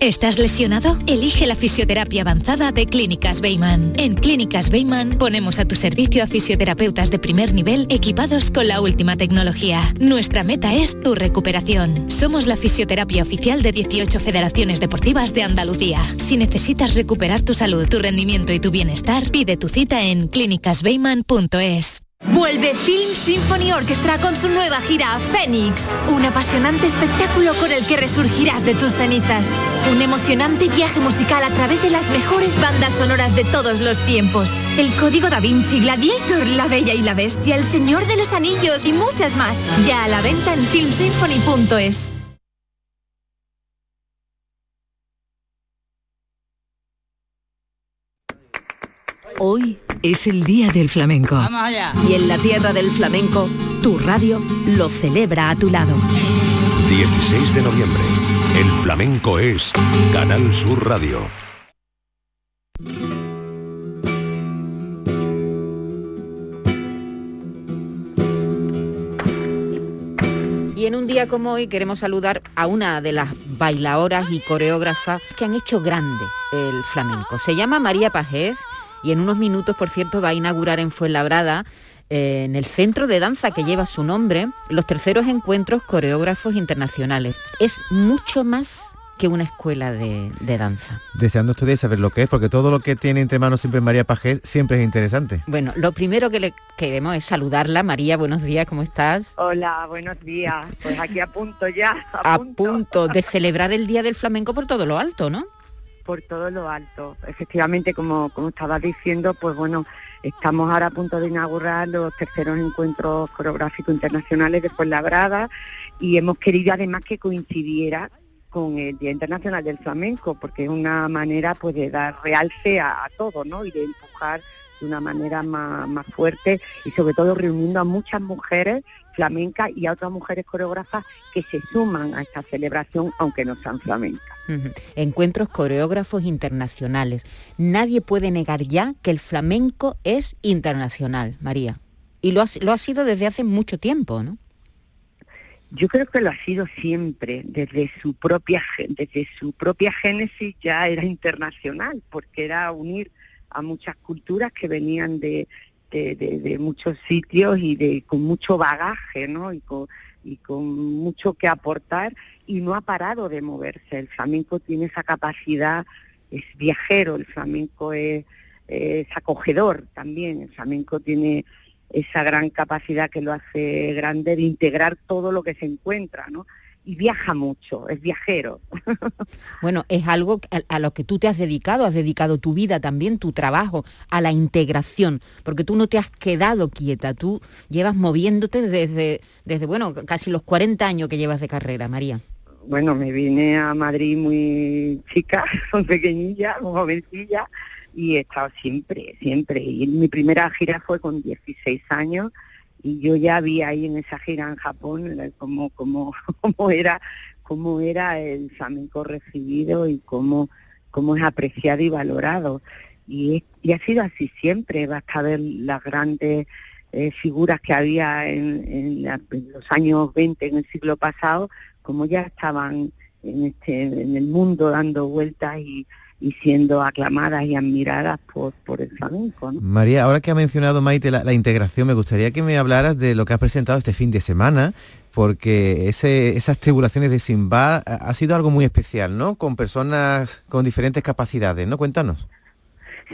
¿Estás lesionado? Elige la fisioterapia avanzada de Clínicas Beyman. En Clínicas Beyman ponemos a tu servicio a fisioterapeutas de primer nivel equipados con la última tecnología. Nuestra meta es tu recuperación. Somos la fisioterapia oficial de 18 federaciones deportivas de Andalucía. Si necesitas recuperar tu salud, tu rendimiento y tu bienestar, pide tu cita en clínicasbeyman.es. Vuelve Film Symphony Orchestra con su nueva gira Phoenix. Un apasionante espectáculo con el que resurgirás de tus cenizas. Un emocionante viaje musical a través de las mejores bandas sonoras de todos los tiempos. El Código Da Vinci, Gladiator, La Bella y la Bestia, El Señor de los Anillos y muchas más. Ya a la venta en filmsymphony.es. Hoy es el Día del Flamenco. Y en la tierra del flamenco, tu radio lo celebra a tu lado. 16 de noviembre. El flamenco es Canal Sur Radio. Y en un día como hoy queremos saludar a una de las bailadoras y coreógrafas que han hecho grande el flamenco. Se llama María Pajés y en unos minutos, por cierto, va a inaugurar en Fuenlabrada, en el centro de danza que lleva su nombre, los terceros encuentros coreógrafos internacionales. Es mucho más que una escuela de, de danza? Deseando estudiar y saber lo que es, porque todo lo que tiene entre manos siempre María Pajés siempre es interesante. Bueno, lo primero que le queremos es saludarla. María, buenos días, ¿cómo estás? Hola, buenos días. Pues aquí a punto ya. A, punto de celebrar el Día del Flamenco por todo lo alto, ¿no? por todo lo alto. Efectivamente, como, como estaba diciendo, pues bueno, estamos ahora a punto de inaugurar los terceros encuentros coreográficos internacionales de Fuenlabrada y hemos querido además que coincidiera con el Día Internacional del Flamenco, porque es una manera pues de dar realce a, a todo, ¿no? Y de empujar de una manera más, más fuerte y sobre todo reuniendo a muchas mujeres flamencas y a otras mujeres coreógrafas que se suman a esta celebración aunque no sean flamencas. Encuentros coreógrafos internacionales. Nadie puede negar ya que el flamenco es internacional, María. Y lo ha, lo ha sido desde hace mucho tiempo, ¿no? Yo creo que lo ha sido siempre, desde su propia desde su propia génesis ya era internacional, porque era unir a muchas culturas que venían de, de, de- de muchos sitios y de con mucho bagaje, ¿no? Y con, y con mucho que aportar y no ha parado de moverse. El flamenco tiene esa capacidad, es viajero, el flamenco es, acogedor también, el flamenco tiene esa gran capacidad que lo hace grande de integrar todo lo que se encuentra, ¿no? Y viaja mucho, es viajero. *laughs* Bueno, es algo a, a lo que tú te has dedicado, has dedicado tu vida también, tu trabajo, a la integración, porque tú no te has quedado quieta, tú llevas moviéndote desde, desde bueno, casi los 40 años que llevas de carrera, María. Bueno, me vine a Madrid muy chica, *laughs* muy pequeñilla, muy jovencilla, y he estado siempre, siempre. Y mi primera gira fue con 16 años, y yo ya vi ahí en esa gira en Japón eh, cómo, cómo, *laughs* cómo era cómo era el flamenco recibido y cómo, cómo es apreciado y valorado. Y, y ha sido así siempre, basta ver las grandes eh, figuras que había en, la- en los años 20, en el siglo pasado, como ya estaban en, este, en el mundo dando vueltas y, y siendo aclamadas y admiradas por, por el flamenco. María, ahora que ha mencionado Maite la, la integración, me gustaría que me hablaras de lo que has presentado este fin de semana, porque ese- esas tribulaciones de Simba ha, ha sido algo muy especial, ¿no? Con personas con diferentes capacidades, ¿no? Cuéntanos.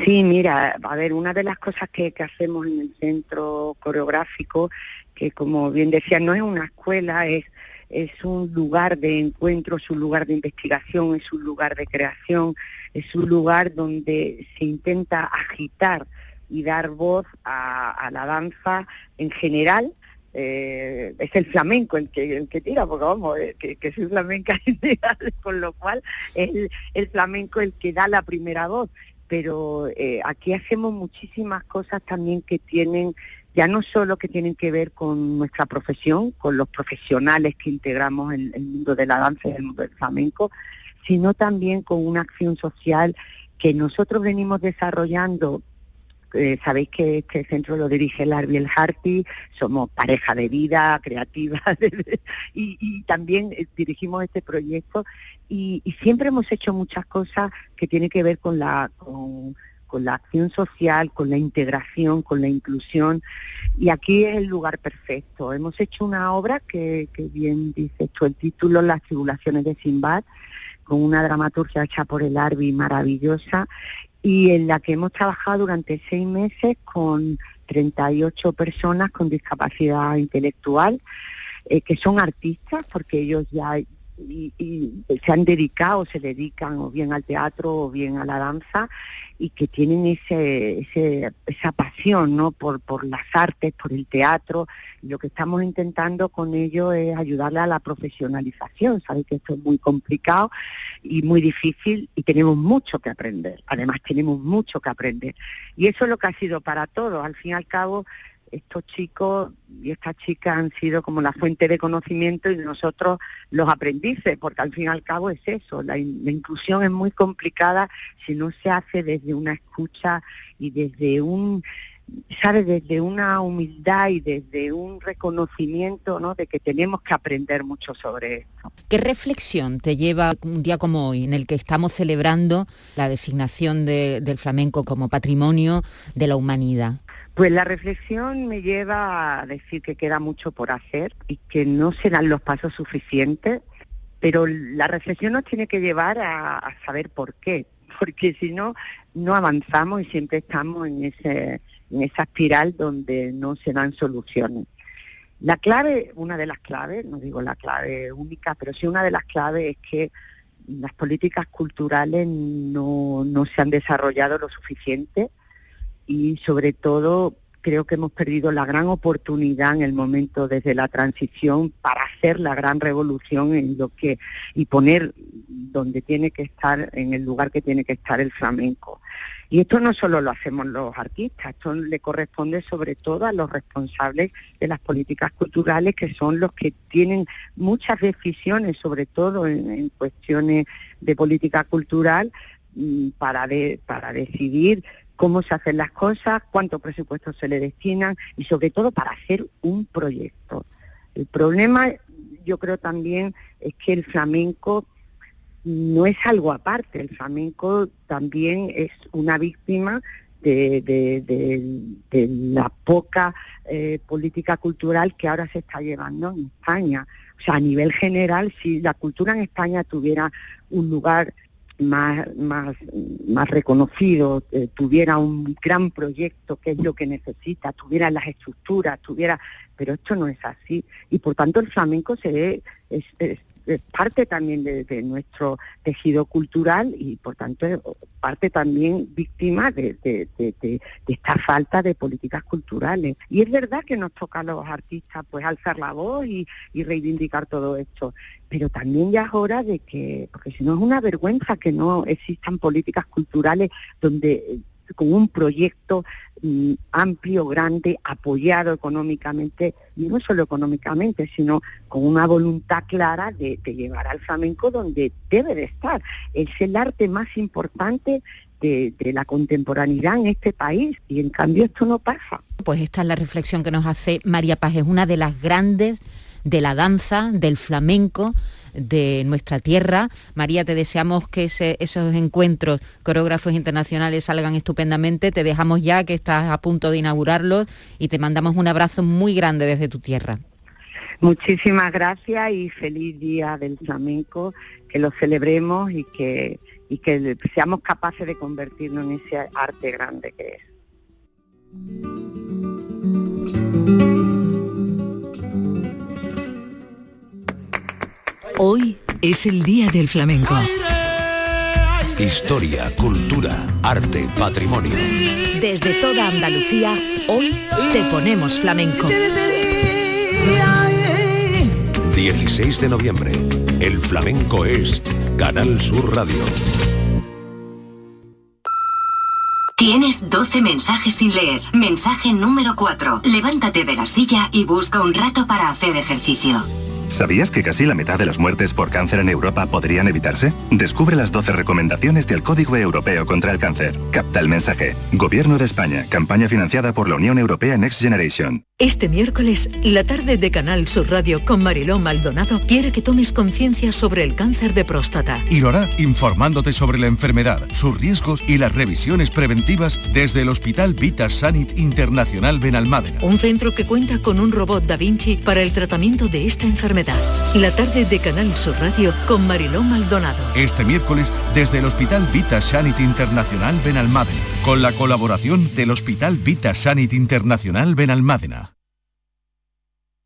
Sí, mira, a ver, una de las cosas que, que hacemos en el centro coreográfico, que como bien decía, no es una escuela, es, es un lugar de encuentro, es un lugar de investigación, es un lugar de creación, es un lugar donde se intenta agitar y dar voz a, la danza en general. Eh, es el flamenco el que, el que tira, porque vamos, eh, que, flamenca *laughs* en general, con lo cual es el, el flamenco el que da la primera voz pero eh, aquí hacemos muchísimas cosas también que tienen, ya no solo que tienen que ver con nuestra profesión, con los profesionales que integramos el, el mundo de la danza y el mundo del flamenco, sino también con una acción social que nosotros venimos desarrollando. Eh, sabéis que este centro lo dirige El Harty, somos pareja de vida, creativa, *laughs* y, también eh, dirigimos este proyecto y, siempre hemos hecho muchas cosas que tienen que ver con la con, la acción social, con la integración, con la inclusión y aquí es el lugar perfecto. Hemos hecho una obra que, bien dice esto el título, Las tribulaciones de Simbad, con una dramaturgia hecha por el Arbi maravillosa y en la que hemos trabajado durante seis meses con 38 personas con discapacidad intelectual, eh, que son artistas, porque ellos ya y, y se han dedicado, se dedican o bien al teatro o bien a la danza y que tienen ese, ese esa pasión ¿no? por, por las artes, por el teatro. Lo que estamos intentando con ellos es ayudarle a la profesionalización. Sabéis que esto es muy complicado y muy difícil y tenemos mucho que aprender. Además tenemos mucho que aprender. Y eso es lo que ha sido para todos. Al fin y al cabo, estos chicos y estas chicas han sido como la fuente de conocimiento y nosotros los aprendices, porque al fin y al cabo es eso, la, in- la inclusión es muy complicada si no se hace desde una escucha y desde un, ¿sabes? Desde una humildad y desde un reconocimiento, ¿no? De que tenemos que aprender mucho sobre esto. ¿Qué reflexión te lleva un día como hoy, en el que estamos celebrando la designación de- del flamenco como patrimonio de la humanidad? Pues la reflexión me lleva a decir que queda mucho por hacer y que no se dan los pasos suficientes pero la reflexión nos tiene que llevar a, saber por qué, porque si no, no avanzamos y siempre estamos en, en esa espiral donde no se dan soluciones. La clave, una de las claves, no digo la clave única, pero sí una de las claves es que las políticas culturales no, no se han desarrollado lo suficiente y sobre todo creo que hemos perdido la gran oportunidad en el momento desde la transición para hacer la gran revolución en lo que y poner donde tiene que estar en el lugar que tiene que estar el flamenco. Y esto no solo lo hacemos los artistas, esto le corresponde sobre todo a los responsables de las políticas culturales, que son los que tienen muchas decisiones, sobre todo en, cuestiones de política cultural, mm, para, para decidir cómo se hacen las cosas, cuánto presupuesto se le destinan y sobre todo para hacer un proyecto. El problema yo creo también es que el flamenco no es algo aparte, el flamenco también es una víctima de, la poca eh, política cultural que ahora se está llevando en España. O sea, a nivel general, si la cultura en España tuviera un lugar más, más, más reconocido, eh, tuviera un gran proyecto, que es lo que necesita, tuviera las estructuras, tuviera, pero esto no es así. Y por tanto el flamenco se ve, es, es parte también de, nuestro tejido cultural y por tanto parte también víctima de, esta falta de políticas culturales. Y es verdad que nos toca a los artistas pues alzar la voz y, y reivindicar todo esto, pero también ya es hora de que, porque si no es una vergüenza que no existan políticas culturales donde con un proyecto mm, amplio, grande, apoyado económicamente, y no solo económicamente, sino con una voluntad clara de, llevar al flamenco donde debe de estar. Es el arte más importante de, de, la contemporaneidad en este país y en cambio esto no pasa. Pues esta es la reflexión que nos hace María Paz, es una de las grandes de la danza, del flamenco, de nuestra tierra. María, te deseamos que esos encuentros coreógrafos internacionales salgan estupendamente. Te dejamos ya que estás a punto de inaugurarlos y te mandamos un abrazo muy grande desde tu tierra. Muchísimas gracias y feliz día del flamenco, que lo celebremos y que, y que seamos capaces de convertirnos en ese arte grande que es. Hoy es el Día del Flamenco. Historia, cultura, arte, patrimonio. Desde toda Andalucía, hoy te ponemos flamenco. 16 de noviembre. El flamenco es Canal Sur Radio. Tienes 12 mensajes sin leer. Mensaje número 4. Levántate de la silla y busca un rato para hacer ejercicio. ¿Sabías que casi la mitad de las muertes por cáncer en Europa podrían evitarse? Descubre las 12 recomendaciones del Código Europeo contra el Cáncer. Capta el mensaje. Gobierno de España. Campaña financiada por la Unión Europea Next Generation. Este miércoles, la tarde de Canal Sur Radio con Mariló Maldonado quiere que tomes conciencia sobre el cáncer de próstata. Y lo hará informándote sobre la enfermedad, sus riesgos y las revisiones preventivas desde el Hospital Vita Sanit Internacional Benalmádena. Un centro que cuenta con un robot Da Vinci para el tratamiento de esta enfermedad. La tarde de Canal Sur Radio con Mariló Maldonado. Este miércoles desde el Hospital Vita Sanit Internacional Benalmádena, con la colaboración del Hospital Vita Sanit Internacional Benalmádena.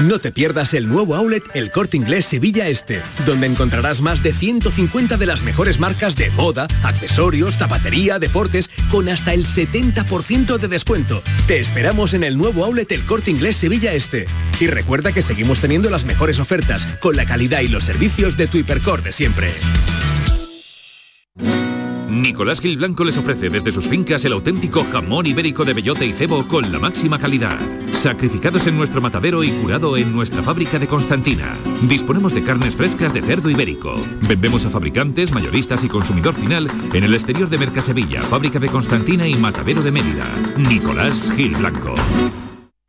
No te pierdas el nuevo outlet El Corte Inglés Sevilla Este, donde encontrarás más de 150 de las mejores marcas de moda, accesorios, zapatería, deportes, con hasta el 70% de descuento. Te esperamos en el nuevo outlet El Corte Inglés Sevilla Este. Y recuerda que seguimos teniendo las mejores ofertas, con la calidad y los servicios de tu hipercor de siempre. Nicolás Gil Blanco les ofrece desde sus fincas el auténtico jamón ibérico de bellota y cebo con la máxima calidad. Sacrificados en nuestro matadero y curado en nuestra fábrica de Constantina. Disponemos de carnes frescas de cerdo ibérico. Vendemos a fabricantes, mayoristas y consumidor final en el exterior de Mercasevilla, fábrica de Constantina y matadero de Mérida. Nicolás Gil Blanco.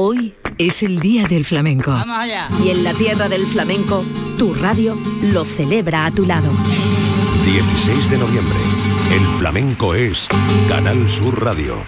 Hoy es el Día del Flamenco. Y en la tierra del flamenco, tu radio lo celebra a tu lado. 16 de noviembre. El flamenco es Canal Sur Radio.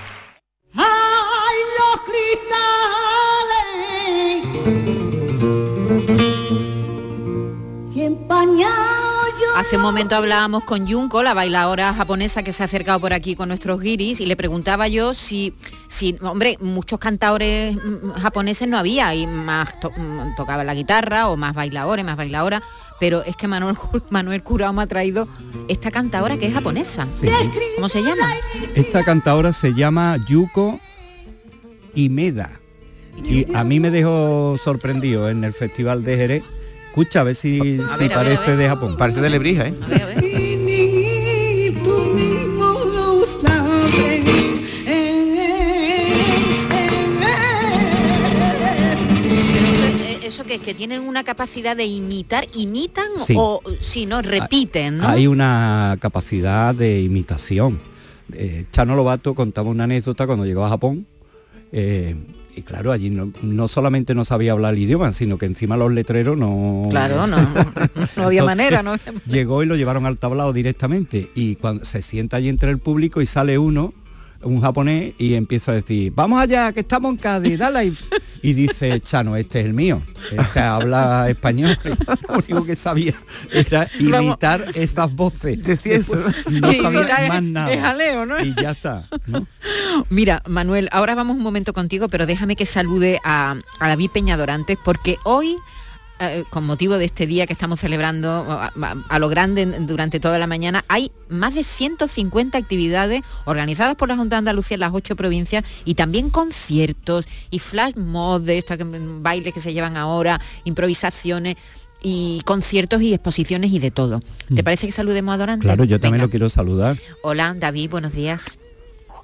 Hace un momento hablábamos con Junko, la bailadora japonesa que se ha acercado por aquí con nuestros guiris, y le preguntaba yo si, si hombre, muchos cantadores mm, japoneses no había, y más to- mm, tocaba la guitarra, o más bailadores, más bailadoras, pero es que Manuel, *laughs* Manuel Curao me ha traído esta cantadora que es japonesa. ¿Cómo se llama? Esta cantadora se llama Yuko Imeda. Y a mí me dejó sorprendido en el Festival de Jerez. Escucha, a ver si, si ver, a ver, a parece ver. de Japón. Parece de Lebrija, ¿eh? Eso que es que tienen una capacidad de imitar, imitan Sí. o si no, repiten, ¿no? Hay una capacidad de imitación. Eh, Chano Lobato contaba una anécdota cuando llegó a Japón. eh, y claro, allí no, no solamente no sabía hablar el idioma, sino que encima los letreros no... Claro, no, *laughs* no había manera, ¿no? Llegó y lo llevaron al tablado directamente. Y cuando se sienta allí entre el público y sale uno, un japonés, y empieza a decir, vamos allá, que estamos en Cádiz, dale ahí". *laughs* Y dice, Chano, este es el mío. Este habla español. *laughs* Lo único que sabía era *laughs* Vamos. imitar estas voces. Decía eso, ¿no? Sí, sabía más nada. es jaleo, ¿no? Y ya está. ¿no? Mira, Manuel, ahora vamos un momento contigo, pero déjame que salude a, a David Peñadorantes, porque hoy, eh, con motivo de este día que estamos celebrando a, a- a lo grande durante toda la mañana, hay más de 150 actividades organizadas por la Junta de Andalucía en las ocho provincias y también conciertos y flash mob de estos bailes que se llevan ahora, improvisaciones y conciertos y exposiciones y de todo. ¿Te parece que saludemos a Dorantes? Mm. Claro, yo también Venga. lo quiero saludar. Hola, David, buenos días.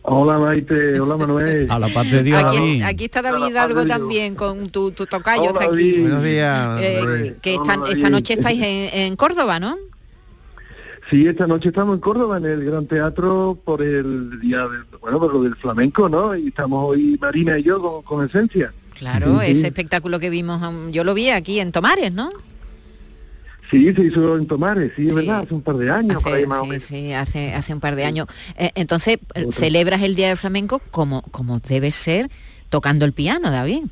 Hola Maite, hola Manuel. A la paz de Dios, Aquí, David. aquí está David Hidalgo también con tu, tu tocayo Hola, está aquí. David. Buenos días. Eh, que Hola, esta, noche estáis en, en Córdoba, ¿no? Sí, esta noche estamos en Córdoba, en el Gran Teatro, por el día del, bueno, por lo del flamenco, ¿no? Y estamos hoy Marina y yo con, con esencia. Claro, Sí, ese sí. espectáculo que vimos, um, yo lo vi aquí en Tomares, ¿no? Sí, se hizo en Tomares, sí, es Sí. verdad, hace un par de años, por ahí más o sí, menos. sí, hace, hace un par de años. Eh, entonces, eh, celebras el Día del Flamenco como, como debe ser, tocando el piano, David.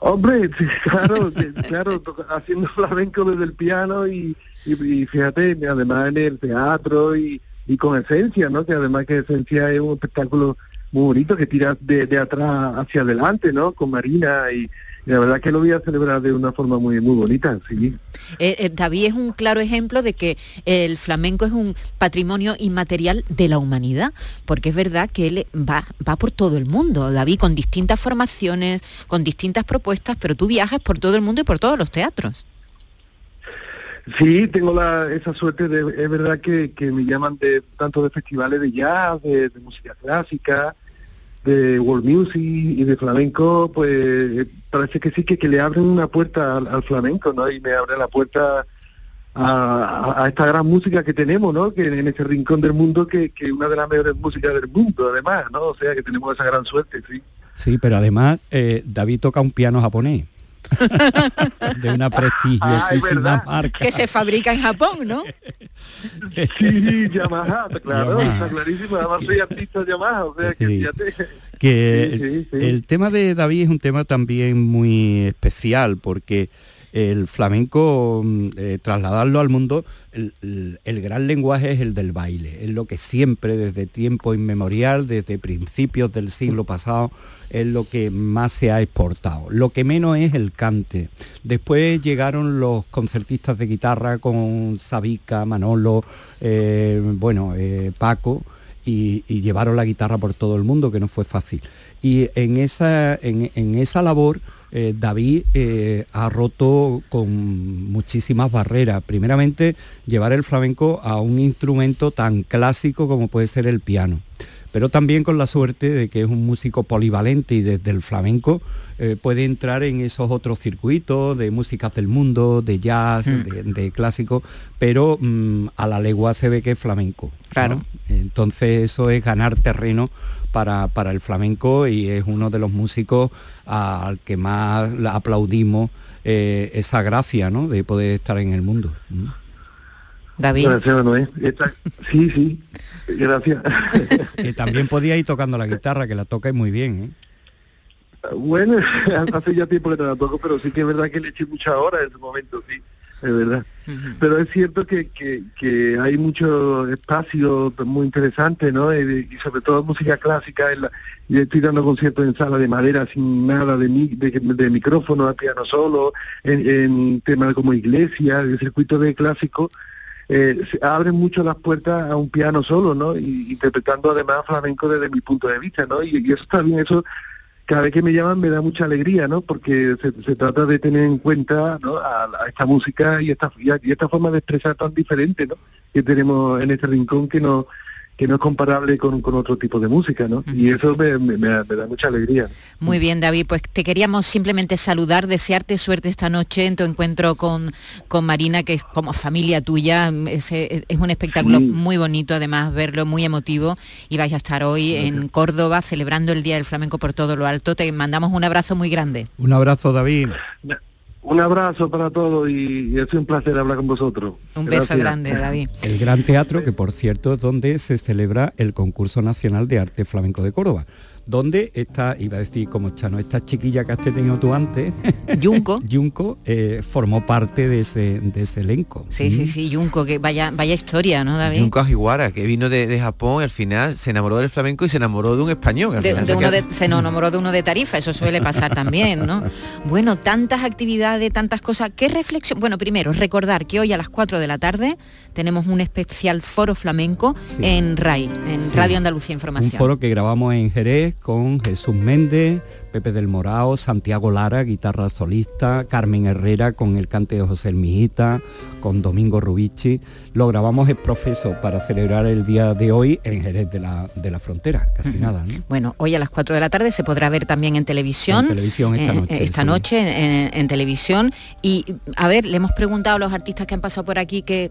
Hombre, *laughs* sí, claro, claro, haciendo *laughs* flamenco desde el piano y, y, y fíjate, además en el teatro y, y con esencia, ¿no? Que además que esencia es un espectáculo muy bonito que tira de, de atrás hacia adelante, ¿no? Con Marina y la verdad que lo voy a celebrar de una forma muy muy bonita, sí. Eh, eh, David es un claro ejemplo de que el flamenco es un patrimonio inmaterial de la humanidad, porque es verdad que él va, va por todo el mundo, David, con distintas formaciones, con distintas propuestas, pero tú viajas por todo el mundo y por todos los teatros. Sí, tengo la, esa suerte de, es verdad que, que me llaman de tanto de festivales de jazz, de, de música clásica, de world music y de flamenco, pues parece que sí que, que le abren una puerta al, flamenco, ¿no? Y me abre la puerta a, a, esta gran música que tenemos, ¿no? Que en ese rincón del mundo que, que una de las mejores músicas del mundo, además, ¿no? O sea que tenemos esa gran suerte, sí. Sí, pero además eh, David toca un piano japonés. *laughs* de una prestigiosísima marca. Que se fabrica en Japón, ¿no? Sí, Yamaha, claro, Yamaha. está clarísimo. Además soy artista Yamaha, o sea que Sí. fíjate. que Sí, sí, sí. el tema de David es un tema también muy especial porque el flamenco, mm, eh, trasladarlo al mundo, el, el- gran lenguaje es el del baile, es lo que siempre desde tiempo inmemorial, desde principios del siglo pasado, es lo que más se ha exportado. Lo que menos es el cante. Después llegaron los concertistas de guitarra con Sabica, Manolo, eh, bueno, eh, Paco, y, y llevaron la guitarra por todo el mundo, que no fue fácil. Y en esa, en, en esa labor, eh, David eh, ha roto con muchísimas barreras. Primeramente, llevar el flamenco a un instrumento tan clásico como puede ser el piano. Pero también con la suerte de que es un músico polivalente y desde el flamenco eh, puede entrar en esos otros circuitos de músicas del mundo, de jazz, de, de clásico, pero mm, a la legua se ve que es flamenco. Claro. Entonces eso es ganar terreno para, para el flamenco y es uno de los músicos al que más la aplaudimos eh, esa gracia ¿no? de poder estar en el mundo. Mm. David. Gracias, Manuel. Sí, sí, gracias. *laughs* Que también podía ir tocando la guitarra, que la toca muy bien. ¿eh? Bueno, *laughs* hace ya tiempo que te la toco, pero sí que es verdad que le eché muchas horas en ese momento, sí, es verdad. Pero es cierto que, que, que hay mucho espacio muy interesante, ¿no? Y, y sobre todo música clásica. En la, yo estoy dando conciertos en sala de madera sin nada de, mi- de, de micrófono, a piano solo, en, en temas como iglesia, el circuito de clásico. Eh, se abren mucho las puertas a un piano solo, ¿no? Y interpretando además flamenco desde mi punto de vista, ¿no? Y, y eso está bien, eso cada vez que me llaman me da mucha alegría, ¿no? Porque se, trata de tener en cuenta ¿no? a, esta música y esta, y, esta forma de expresar tan diferente, ¿no? Que tenemos en este rincón que no que no es comparable con, con otro tipo de música, ¿no? Y eso me, me- me da- me da mucha alegría. Muy bien, David, pues te queríamos simplemente saludar, desearte suerte esta noche en tu encuentro con, con Marina, que es como familia tuya, es, es un espectáculo Sí. muy bonito, además verlo, muy emotivo, y vais a estar hoy en Córdoba celebrando el Día del Flamenco por todo lo alto. Te mandamos un abrazo muy grande. Un abrazo, David. Un abrazo para todos y, y es un placer hablar con vosotros. Un beso grande, David. El Gran Teatro, que por cierto es donde se celebra el concurso nacional de arte flamenco de Córdoba. Donde está, iba a decir como Chano, esta chiquilla que has tenido tú antes, *laughs* Junco, Junco, eh, formó parte de ese, de ese elenco. Sí, sí, sí, Junco, que vaya, vaya historia, ¿no, David? Junko Ajiwara, que vino de, de Japón y al final se enamoró del flamenco y se enamoró de un español. al De, final de se uno se enamoró de uno de Tarifa, eso suele pasar también, ¿no? *laughs* Bueno, tantas actividades, tantas cosas. ¿Qué reflexión? Bueno, primero, recordar que hoy a las 4 de la tarde tenemos un especial foro flamenco Sí. en RAI, en Sí. Radio Andalucía Un Información. foro que grabamos en Jerez con Jesús Méndez, Pepe del Morao, Santiago Lara, guitarra solista, Carmen Herrera con el cante de José El Mijita, con Domingo Rubici. Lo grabamos en profeso para celebrar el día de hoy en Jerez de la, de la Frontera, casi nada. ¿no? Bueno, hoy a las 4 de la tarde se podrá ver también en televisión. En televisión esta eh, noche, esta sí. noche en, en televisión. Y a ver, le hemos preguntado a los artistas que han pasado por aquí que,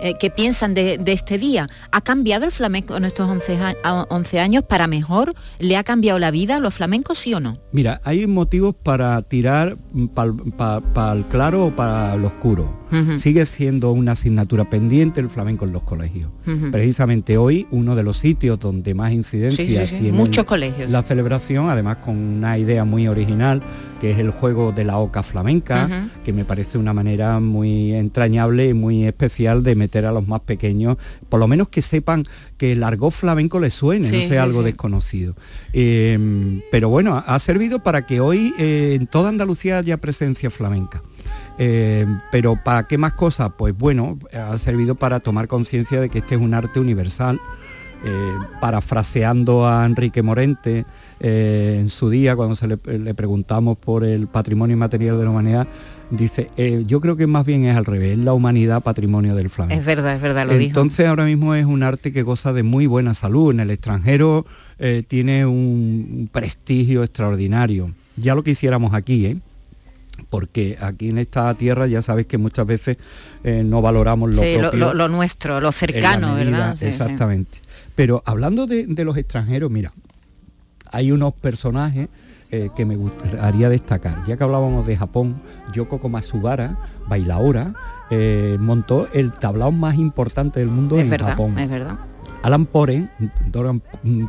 eh, qué piensan de, de este día. ¿Ha cambiado el flamenco en estos 11, a- a- 11 años para mejor? ¿Le ha cambiado la vida a los flamencos, sí o no? Mira, hay motivos para tirar para el claro o para el oscuro. Sigue siendo una asignatura pendiente el flamenco en los colegios. Precisamente hoy, uno de los sitios donde más incidencia Sí, sí, sí, tiene muchos colegios. la celebración, además con una idea muy original, que es el juego de la oca flamenca, que me parece una manera muy entrañable y muy especial de meter a los más pequeños, por lo menos que sepan que el argot flamenco les suene, Sí, no sea sí, algo sí. desconocido. Eh, pero bueno, ha- ha servido para que hoy eh, en toda Andalucía haya presencia flamenca. Eh, pero ¿para qué más cosas? Pues bueno, ha servido para tomar conciencia de que este es un arte universal. Eh, parafraseando a Enrique Morente eh, en su día, cuando se le, le preguntamos por el patrimonio inmaterial de la humanidad, Dice, eh, yo creo que más bien es al revés, la humanidad patrimonio del flamenco. Es verdad, es verdad, lo Entonces ahora mismo es un arte que goza de muy buena salud. En el extranjero tiene un prestigio extraordinario. Ya lo quisiéramos aquí, ¿eh? porque aquí en esta tierra ya sabes que muchas veces eh, no valoramos lo, propio, lo, nuestro, lo cercano, ¿verdad? exactamente. Pero hablando de, los extranjeros, mira, hay unos personajes eh, que me gustaría destacar. Ya que hablábamos de Japón, Yoko Komatsubara, bailaora, eh, montó el tablao más importante del mundo en Japón. Es verdad. Alan Poren, Doran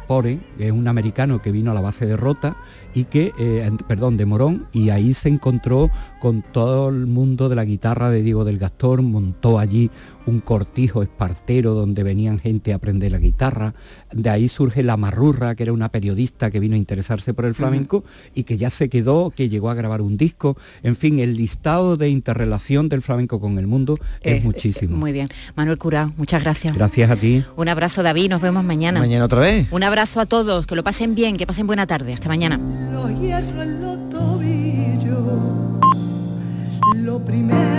Poren, es un americano que vino a la base de Rota y que, eh, perdón, de Morón, y ahí se encontró con todo el mundo de la guitarra de Diego del Gastor, montó allí un cortijo espartero donde venían gente a aprender la guitarra, de ahí surge La Marrurra, que era una periodista que vino a interesarse por el flamenco y que ya se quedó, que llegó a grabar un disco, en fin, el listado de interrelación del flamenco con el mundo es, muchísimo. Muy bien. Manuel Cura, muchas gracias. Gracias a ti. Un abrazo David, nos vemos mañana. Mañana otra vez. Un abrazo a todos, que lo pasen bien, que pasen buena tarde. Hasta mañana. Los hierros en los tobillos, lo primero